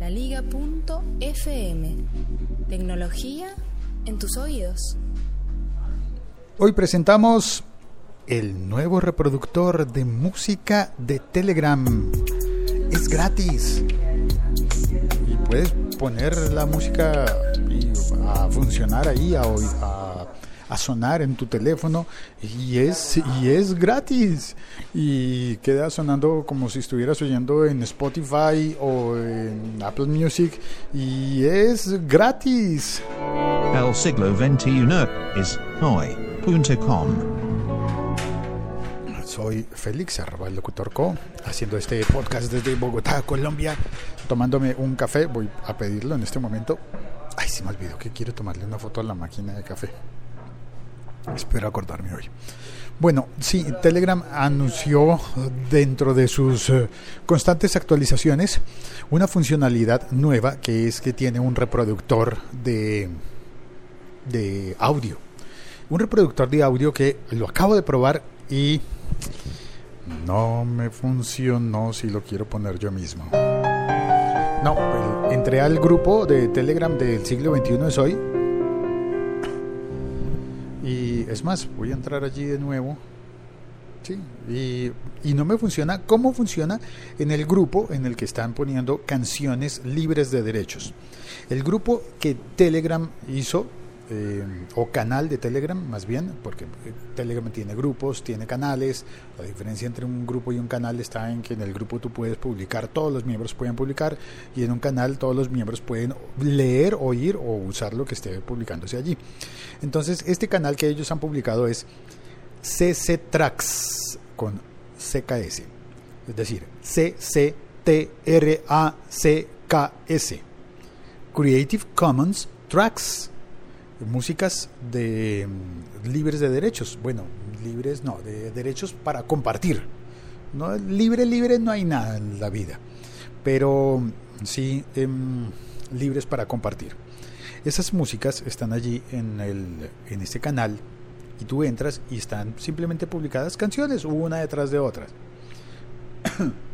laliga.fm. Tecnología en tus oídos. Hoy presentamos el nuevo reproductor de música de Telegram. Es gratis. Y puedes poner la música a funcionar ahí, a, a, a, sonar en tu teléfono y es, y es gratis. Y queda sonando como si estuvieras oyendo en Spotify o en Apple Music y es gratis. El siglo XXI es hoy.com. Soy Félix, arroba el locutor co, haciendo este podcast desde Bogotá, Colombia, tomándome un café. Voy a pedirlo en este momento. Ay, se me olvidó que quiero tomarle una foto a la máquina de café. Espero acordarme hoy. Bueno, sí, Telegram anunció dentro de sus uh, constantes actualizaciones una funcionalidad nueva que es que tiene un reproductor de, de audio. Un reproductor de audio que lo acabo de probar y no me funcionó si lo quiero poner yo mismo. No, entré al grupo de Telegram del siglo XXI es hoy. Es más, voy a entrar allí de nuevo. Sí, y, y no me funciona. ¿Cómo funciona? En el grupo en el que están poniendo canciones libres de derechos. El grupo que Telegram hizo eh, o canal de Telegram, más bien, porque Telegram tiene grupos, tiene canales. La diferencia entre un grupo y un canal está en que en el grupo tú puedes publicar, todos los miembros pueden publicar, y en un canal todos los miembros pueden leer, oír o usar lo que esté publicándose allí. Entonces, este canal que ellos han publicado es CC Tracks con CKS, es decir, CCTRACKS, Creative Commons Tracks músicas de mm, libres de derechos. Bueno, libres no, de derechos para compartir. No, libre, libre no hay nada en la vida, pero sí eh, libres para compartir. Esas músicas están allí en, el, en este canal y tú entras y están simplemente publicadas canciones, una detrás de otras.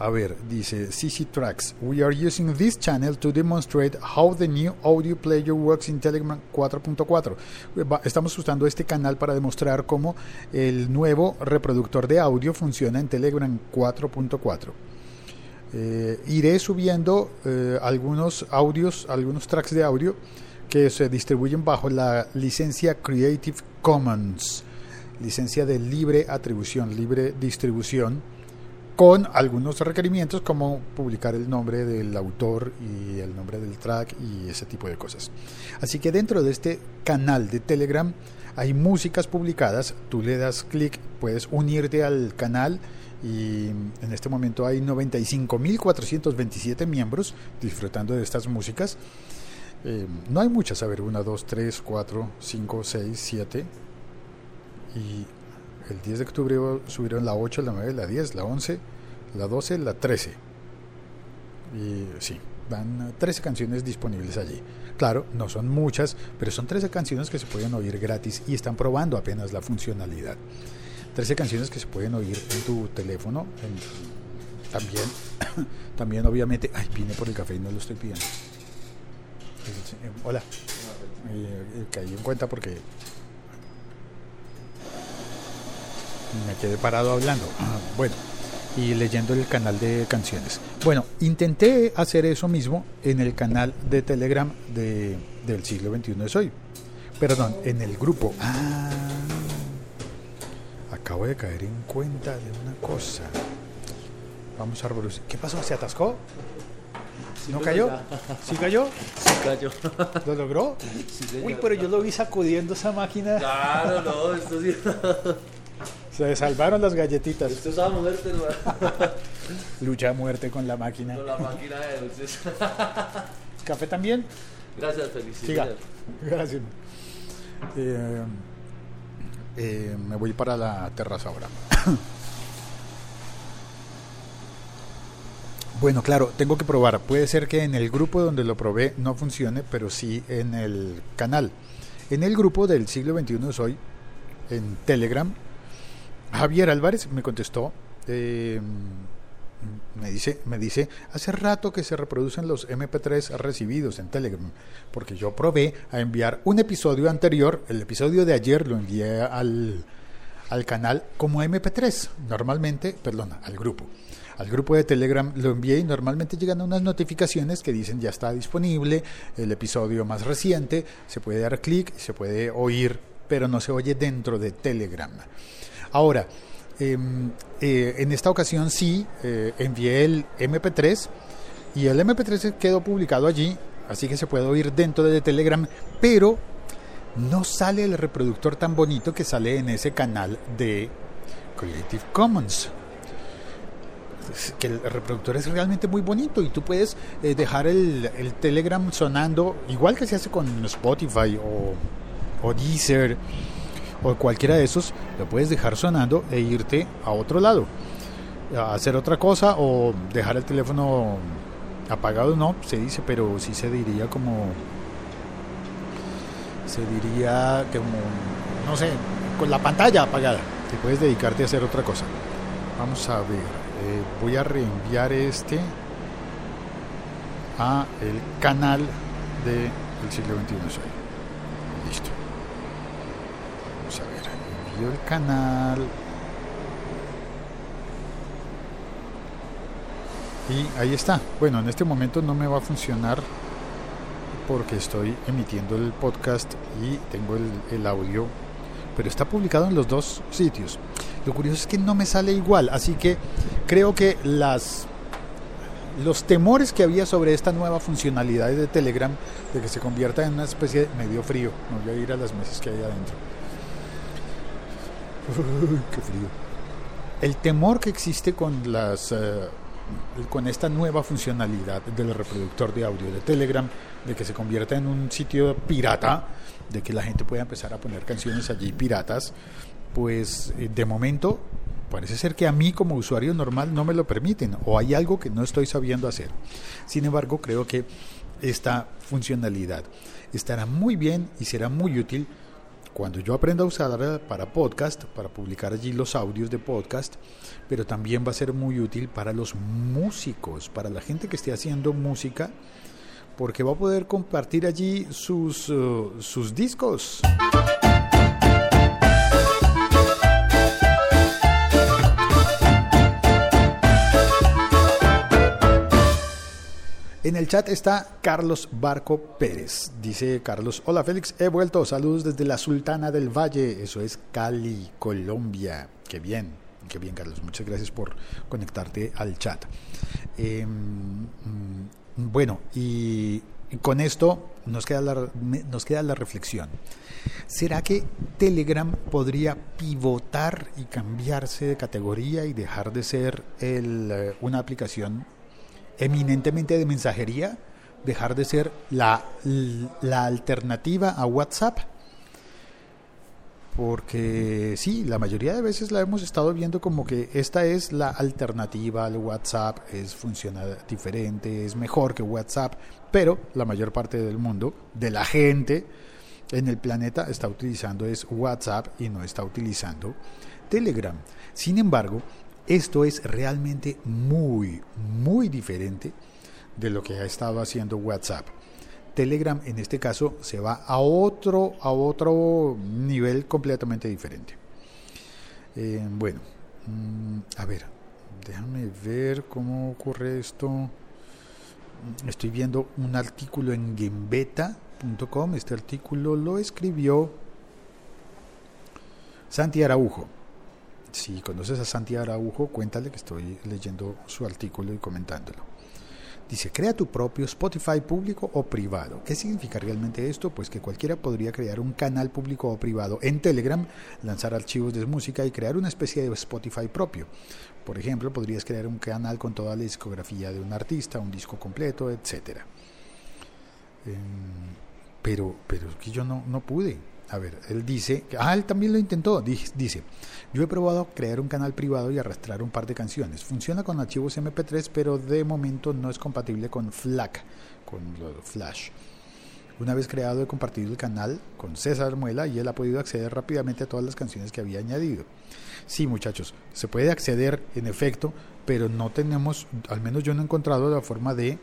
A ver, dice CC Tracks. We are using this channel to demonstrate how the new audio player works in Telegram 4.4. Estamos usando este canal para demostrar cómo el nuevo reproductor de audio funciona en Telegram 4.4. Eh, iré subiendo eh, algunos audios, algunos tracks de audio que se distribuyen bajo la licencia Creative Commons, licencia de libre atribución, libre distribución con algunos requerimientos como publicar el nombre del autor y el nombre del track y ese tipo de cosas. Así que dentro de este canal de Telegram hay músicas publicadas, tú le das clic, puedes unirte al canal y en este momento hay 95.427 miembros disfrutando de estas músicas. Eh, no hay muchas, a ver, 1, 2, 3, 4, 5, 6, 7 y el 10 de octubre subieron la 8, la 9, la 10, la 11, la 12, la 13. Y sí, van 13 canciones disponibles allí. Claro, no son muchas, pero son 13 canciones que se pueden oír gratis y están probando apenas la funcionalidad. 13 canciones que se pueden oír en tu teléfono. también, también obviamente, ay, vine por el café y no lo estoy pidiendo. Hola. Eh, caí en cuenta porque me quedé parado hablando. Bueno, y leyendo el canal de canciones. Bueno, intenté hacer eso mismo en el canal de Telegram de, del siglo XXI de hoy. Perdón, en el grupo. Ah, acabo de caer en cuenta de una cosa. Vamos a revolucionar. ¿Qué pasó? ¿Se atascó? ¿No cayó? ¿Sí cayó? Sí cayó. ¿Lo logró? Uy, pero yo lo vi sacudiendo esa máquina. Claro, no, esto sí. Se salvaron las galletitas. Esto es a muerte, ¿no? Lucha a muerte con la máquina. Con la máquina de dulces. ¿Café también? Gracias, felicidades. Gracias. Eh, eh, me voy para la terraza ahora. Bueno, claro, tengo que probar. Puede ser que en el grupo donde lo probé no funcione, pero sí en el canal. En el grupo del siglo XXI soy, en Telegram, Javier Álvarez me contestó. Eh, me dice, me dice, hace rato que se reproducen los MP3 recibidos en Telegram, porque yo probé a enviar un episodio anterior, el episodio de ayer lo envié al, al canal como MP3, normalmente, perdona, al grupo. Al grupo de Telegram lo envié y normalmente llegan unas notificaciones que dicen ya está disponible el episodio más reciente, se puede dar clic, se puede oír, pero no se oye dentro de Telegram. Ahora, Em, eh, en esta ocasión sí eh, envié el MP3 y el MP3 quedó publicado allí, así que se puede oír dentro de Telegram, pero no sale el reproductor tan bonito que sale en ese canal de Creative Commons. Que el reproductor es realmente muy bonito y tú puedes eh, dejar el, el, Telegram sonando igual que se hace con Spotify o, o Deezer o cualquiera de esos, lo puedes dejar sonando e irte a otro lado, a hacer otra cosa o dejar el teléfono apagado, no, se dice, pero sí se diría como, se diría como, no sé, con la pantalla apagada, te puedes dedicarte a hacer otra cosa. Vamos a ver, eh, voy a reenviar este a el canal de siglo XXI. Listo el canal. Y ahí está. Bueno, en este momento no me va a funcionar porque estoy emitiendo el podcast y tengo el, el audio, pero está publicado en los dos sitios. Lo curioso es que no me sale igual, así que creo que las los temores que había sobre esta nueva funcionalidad de Telegram de que se convierta en una especie de medio frío, no voy a ir a las mesas que hay adentro qué frío. El temor que existe con las eh, con esta nueva funcionalidad del reproductor de audio de Telegram, de que se convierta en un sitio pirata, de que la gente pueda empezar a poner canciones allí piratas, pues eh, de momento parece ser que a mí como usuario normal no me lo permiten o hay algo que no estoy sabiendo hacer. Sin embargo, creo que esta funcionalidad estará muy bien y será muy útil cuando yo aprenda a usarla para podcast, para publicar allí los audios de podcast, pero también va a ser muy útil para los músicos, para la gente que esté haciendo música, porque va a poder compartir allí sus, uh, sus discos. En el chat está Carlos Barco Pérez. Dice Carlos, hola Félix, he vuelto. Saludos desde la Sultana del Valle. Eso es Cali, Colombia. Qué bien, qué bien Carlos. Muchas gracias por conectarte al chat. Em, mm, bueno, y con esto nos queda, la, nos queda la reflexión. ¿Será que Telegram podría pivotar y cambiarse de categoría y dejar de ser el, eh, una aplicación eminentemente de mensajería, dejar de ser la, la alternativa a WhatsApp. Porque sí, la mayoría de veces la hemos estado viendo como que esta es la alternativa al WhatsApp, es funciona diferente, es mejor que WhatsApp, pero la mayor parte del mundo, de la gente en el planeta está utilizando es WhatsApp y no está utilizando Telegram. Sin embargo, esto es realmente muy, muy diferente de lo que ha estado haciendo WhatsApp. Telegram en este caso se va a otro, a otro nivel completamente diferente. Eh, bueno, mm, a ver, déjame ver cómo ocurre esto. Estoy viendo un artículo en gembeta.com. Este artículo lo escribió Santi Araujo si conoces a Santi Araujo, cuéntale que estoy leyendo su artículo y comentándolo. Dice, crea tu propio Spotify público o privado. ¿Qué significa realmente esto? Pues que cualquiera podría crear un canal público o privado en Telegram, lanzar archivos de música y crear una especie de Spotify propio. Por ejemplo, podrías crear un canal con toda la discografía de un artista, un disco completo, etc. pero, pero es que yo no, no pude. A ver, él dice, ah, él también lo intentó, dice, yo he probado crear un canal privado y arrastrar un par de canciones. Funciona con archivos MP3, pero de momento no es compatible con FLAC, con Flash. Una vez creado he compartido el canal con César Muela y él ha podido acceder rápidamente a todas las canciones que había añadido. Sí, muchachos, se puede acceder en efecto, pero no tenemos, al menos yo no he encontrado la forma de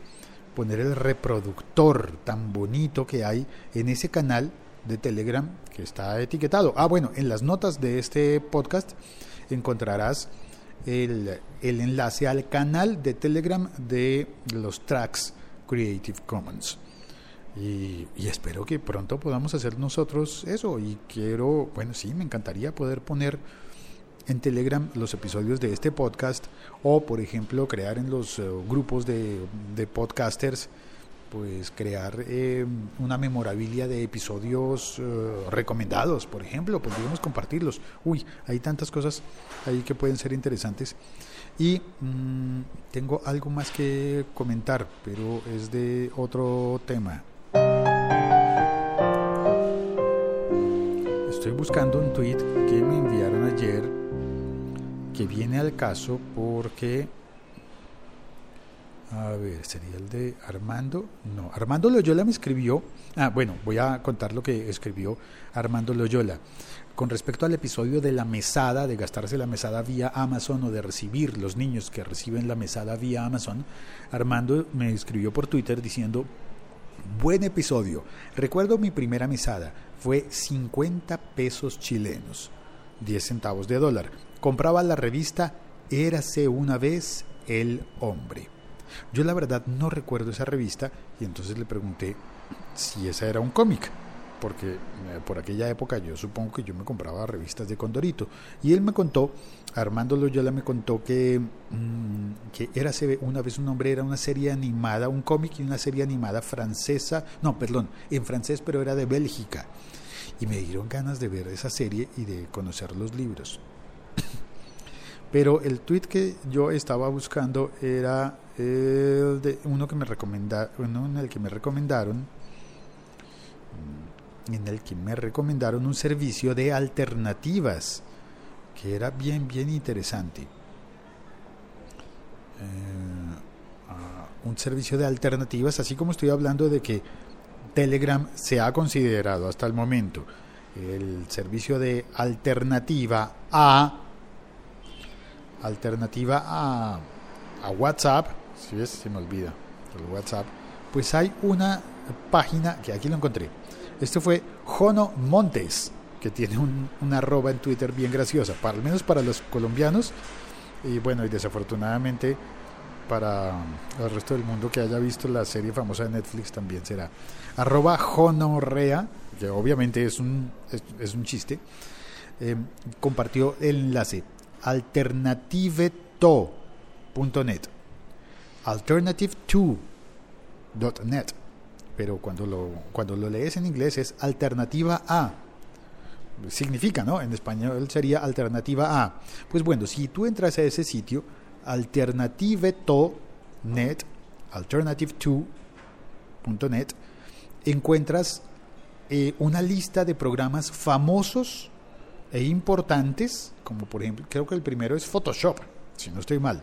poner el reproductor tan bonito que hay en ese canal de Telegram que está etiquetado. Ah, bueno, en las notas de este podcast encontrarás el, el enlace al canal de Telegram de los tracks Creative Commons. Y, y, espero que pronto podamos hacer nosotros eso. Y quiero, bueno, sí, me encantaría poder poner en Telegram los episodios de este podcast o, por ejemplo, crear en los uh, grupos de, de, podcasters, pues crear eh, una memorabilia de episodios uh, recomendados, por ejemplo, podríamos compartirlos. Uy, hay tantas cosas ahí que pueden ser interesantes. Y mmm, tengo algo más que comentar, pero es de otro tema. Estoy buscando un tweet que me enviaron ayer que viene al caso porque a ver, sería el de Armando. No, Armando Loyola me escribió. Ah, bueno, voy a contar lo que escribió Armando Loyola. Con respecto al episodio de la mesada, de gastarse la mesada vía Amazon o de recibir los niños que reciben la mesada vía Amazon, Armando me escribió por Twitter diciendo, buen episodio. Recuerdo mi primera mesada. Fue 50 pesos chilenos, 10 centavos de dólar. Compraba la revista Érase una vez el hombre. Yo la verdad no recuerdo esa revista y entonces le pregunté si esa era un cómic, porque eh, por aquella época yo supongo que yo me compraba revistas de Condorito. Y él me contó, Armando Loyola me contó que, mmm, que era una vez un hombre, era una serie animada, un cómic y una serie animada francesa, no, perdón, en francés, pero era de Bélgica. Y me dieron ganas de ver esa serie y de conocer los libros. Pero el tweet que yo estaba buscando era el de uno que me recomendaron, en el que me recomendaron, en el que me recomendaron un servicio de alternativas que era bien bien interesante. Eh, uh, un servicio de alternativas, así como estoy hablando de que Telegram se ha considerado hasta el momento el servicio de alternativa a alternativa a, a WhatsApp, si ves, se me olvida el WhatsApp, pues hay una página que aquí lo encontré. Este fue Jono Montes, que tiene un, una arroba en Twitter bien graciosa, para, al menos para los colombianos, y bueno, y desafortunadamente para el resto del mundo que haya visto la serie famosa de Netflix también será arroba Jonorrea, que obviamente es un, es, un chiste, eh, compartió el enlace alternativeto.net alternative2.net pero cuando lo, cuando lo lees en inglés es alternativa a significa, ¿no? En español sería alternativa a. Pues bueno, si tú entras a ese sitio, alternativeto.net, alternative2.net, encuentras eh, una lista de programas famosos e importantes, como por ejemplo, creo que el primero es Photoshop, si no estoy mal,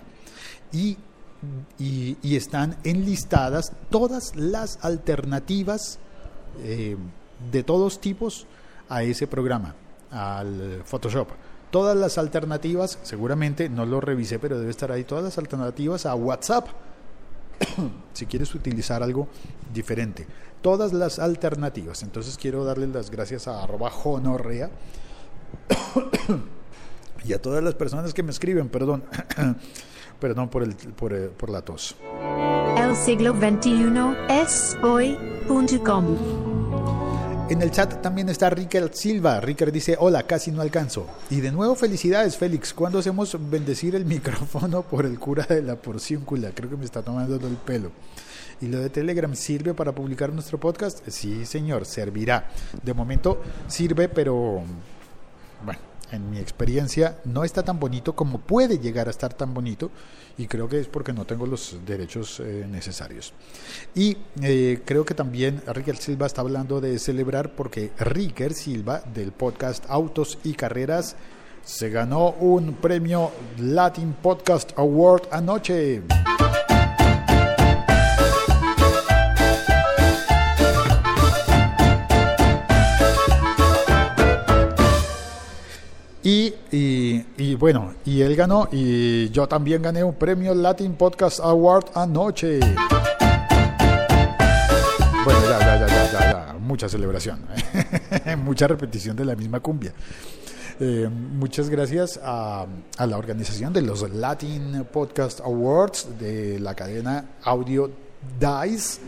y, y, están enlistadas todas las alternativas eh, de todos tipos a ese programa, al Photoshop. Todas las alternativas, seguramente no lo revisé, pero debe estar ahí, todas las alternativas a WhatsApp, si quieres utilizar algo diferente. Todas las alternativas. Entonces quiero darle las gracias a arroba honorrea y a todas las personas que me escriben, perdón, perdón por, el, por, eh, por la tos. El siglo es hoy.com. En el chat también está Ricker Silva. Ricker dice, hola, casi no alcanzo. Y de nuevo, felicidades, Félix. ¿Cuándo hacemos bendecir el micrófono por el cura de la porciúncula? Creo que me está tomando el pelo. ¿Y lo de Telegram sirve para publicar nuestro podcast? Sí, señor, servirá. De momento sirve, pero bueno, en mi experiencia no está tan bonito como puede llegar a estar tan bonito y creo que es porque no tengo los derechos eh, necesarios. Y eh, creo que también Ricker Silva está hablando de celebrar porque Ricker Silva del podcast Autos y Carreras se ganó un premio Latin Podcast Award anoche. Y bueno, y él ganó y yo también gané un premio Latin Podcast Award anoche. Bueno, ya, ya, ya, ya, mucha celebración, mucha repetición de la misma cumbia. Eh, muchas gracias a, a la organización de los Latin Podcast Awards de la cadena Audio DICE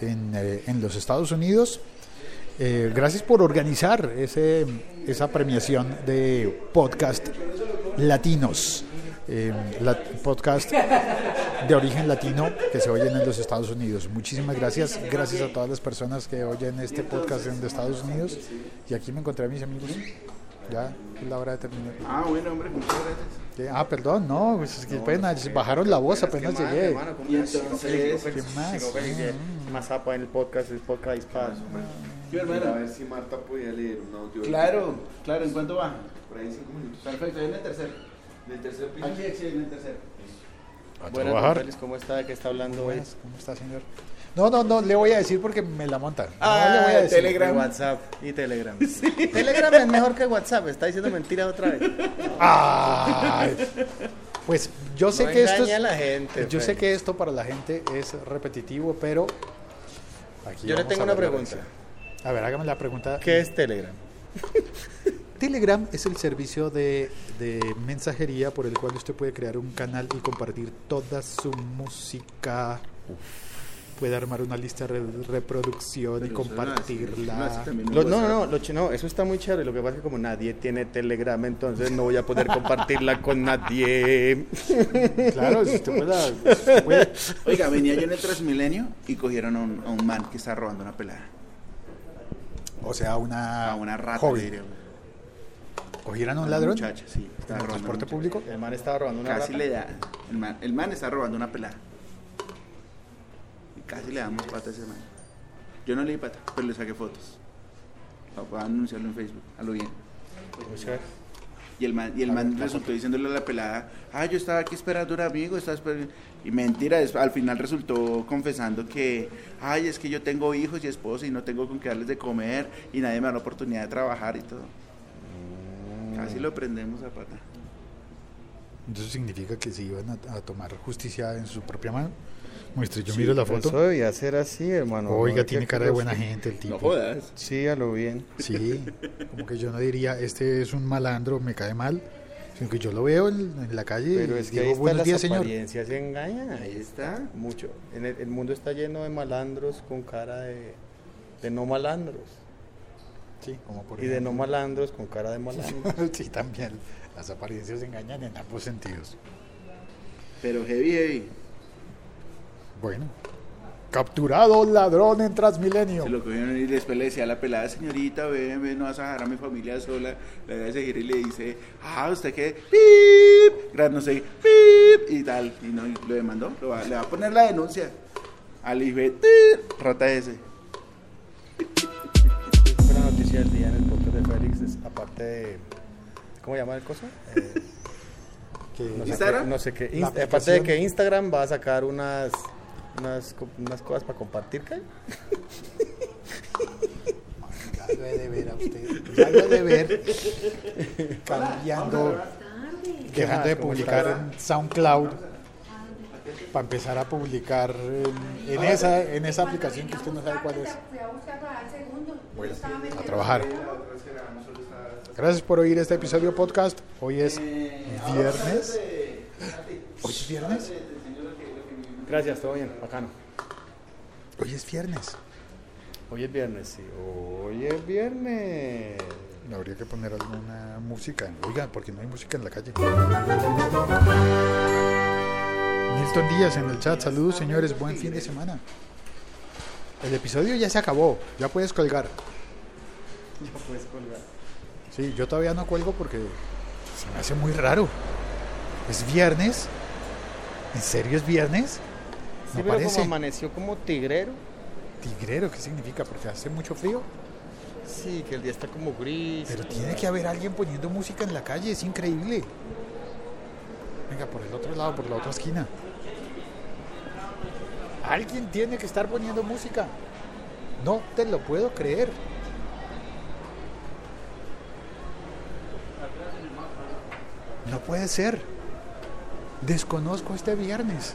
en, eh, en los Estados Unidos. Eh, gracias por organizar ese, esa premiación de podcast latinos. Eh, la- podcast de origen latino que se oyen en los Estados Unidos. Muchísimas gracias. Gracias a todas las personas que oyen este podcast en de Estados Unidos. Y aquí me encontré a mis amigos. Ya es la hora de terminar. Ah, bueno, hombre, muchas gracias. ¿Qué? Ah, perdón, no, pues es que pena, bajaron la voz apenas ¿Qué más, llegué. hermano? ¿Qué más? Zapa en el podcast, el podcast Yo, A hermano. ver si Marta podía leer un audio. Claro, claro, ¿en cuánto va? Por ahí cinco minutos. Perfecto, en el tercero. En el tercer piso. Aquí, sí, en el tercero. A Buenas, trabajar. Félix, ¿cómo está? ¿De qué está hablando hoy? ¿Cómo está, señor? No, no, no, le voy a decir porque me la monta. No Ah, le voy a decir. Telegram. Y WhatsApp y Telegram. Telegram es mejor que WhatsApp, está diciendo mentiras otra vez. Ay, pues yo sé No que esto es, a la gente. yo sé Félix. que esto para la gente es repetitivo, pero aquí Yo le tengo a una pregunta. A ver, hágame la pregunta. ¿Qué es Telegram? Telegram es el servicio de, de mensajería por el cual usted puede crear un canal y compartir toda su música. Puede armar una lista de reproducción y Pero compartirla. Lo- no, no, no, no, eso está muy chévere. Lo que pasa es que como nadie tiene Telegram, entonces no voy a poder compartirla con nadie. Claro, si usted puede, si usted puede- Oiga, venía yo en el Transmilenio y cogieron a un, a un man que está robando una pelada. O sea, una, A una rata, joven. diría. ¿Cogieran a un ladrón? muchacha, sí. ¿En estaba el transporte público? El man estaba robando una Casi rata. le da. El man, el man está robando una pelada. Y casi le damos pata a ese man. Yo no le di pata, pero le saqué fotos. Para anunciarlo en Facebook, a lo bien. Muy chévere. Y el man, y el man resultó diciéndole a la pelada, ah, yo estaba aquí esperando a un amigo, estaba esperando... Y mentira, es- al final resultó confesando que, ay, es que yo tengo hijos y esposa y no tengo con qué darles de comer y nadie me da la oportunidad de trabajar y todo. Casi lo prendemos a pata. Entonces significa que se iban a, a tomar justicia en su propia mano. Muestre, yo Sí, miro la Eso foto. debía ser así, hermano. Oiga, No, tiene cara de buena gente el tipo. jodas. Sí, a lo bien. Sí, como que yo no diría, este es un malandro, me cae mal, sino que yo lo veo en, en la calle Pero y es que digo, ahí está buenos las días, señor. se engañan. Ahí está. Mucho. En el, el mundo está lleno de malandros con cara de, de no malandros. Sí, como por Y de no malandros con cara de malandros. sí, también. Las apariencias engañan en ambos sentidos. Pero heavy, heavy. Bueno, capturado ladrón en Transmilenio. Se lo cogieron y después le decía a la pelada, señorita, ven, ven, no vas a dejar a mi familia sola. Le da ese giro y le dice, ah, ¿usted qué? ¡Pip! Gran no sé, ¡pip! Y tal. Y no, y lo demandó, lo va- le va a poner la denuncia. Al hijo rata ese. La noticia del día en el podcast de Félix. es aparte de. ¿Cómo se llama el coso? Eh, Que- no, sé ¿Instagram? qué, no sé qué. La Inst- aparte de que Instagram va a sacar unas. Unas, co- unas cosas para compartir, ¿qué? Ya lo he de ver a usted. Ya lo he de ver. Cambiando. Dejando de ¿Cómo publicar en SoundCloud. Para empezar a publicar en, en esa, en esa aplicación que usted no sabe cuál es. Bueno, a trabajar. Gracias por oír este episodio podcast. Hoy es viernes. ¿Hoy es viernes? Gracias, todo bien, bacano. Hoy es viernes. Hoy es viernes, sí. Hoy es viernes. Habría que poner alguna música. Oiga, porque no hay música en la calle. Nilton Díaz en el chat. Saludos, señores. Buen fin de semana. El episodio ya se acabó. Ya puedes colgar. Ya puedes colgar. Sí, yo todavía no cuelgo porque se me hace muy raro. ¿Es viernes? ¿En serio es viernes? Sí, pero parece. como amaneció como tigrero. Tigrero, ¿qué significa? Porque hace mucho frío. Sí, que el día está como gris. Pero tiene que haber alguien poniendo música en la calle, es increíble. Venga, por el otro lado, por la otra esquina. Alguien tiene que estar poniendo música. No te lo puedo creer. No puede ser. Desconozco este viernes.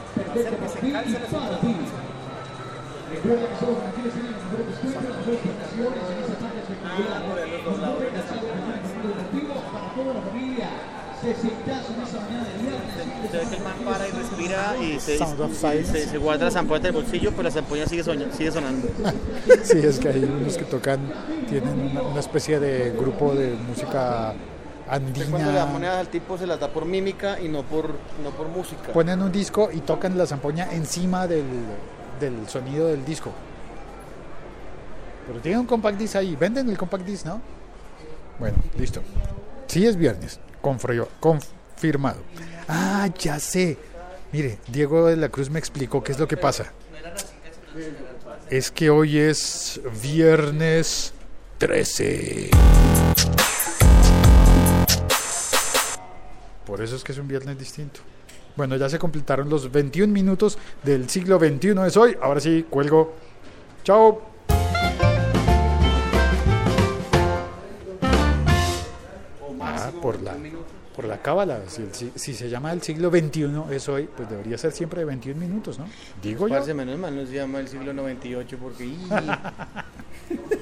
Que el man para y respira y se, Sound of y silence. se, se guarda las ampollas del bolsillo, pero la zampoña sigue, soña- sigue sonando. Sí, es que hay unos que tocan, tienen una especie de grupo de música Usted cuando le da andina. monedas al tipo se las da por mímica y no por, no por música. Ponen un disco y tocan la zampoña encima del, del sonido del disco. Pero tienen un compact disc ahí. Venden el compact disc, ¿no? Bueno, listo. Sí es viernes. Confrio- confirmado. Ah, ya sé. Mire, Diego de la Cruz me explicó qué es lo que pasa. Es que hoy es viernes 13. Por eso es que es un viernes distinto. Bueno, ya se completaron los 21 minutos del siglo XXI es hoy. Ahora sí, cuelgo. Chao. Ah, por la, por la cábala. Si, el si- si se llama el siglo XXI es hoy, pues debería ser siempre de 21 minutos, ¿no? Digo yo. Parce, menos mal no se llama el siglo 98 porque...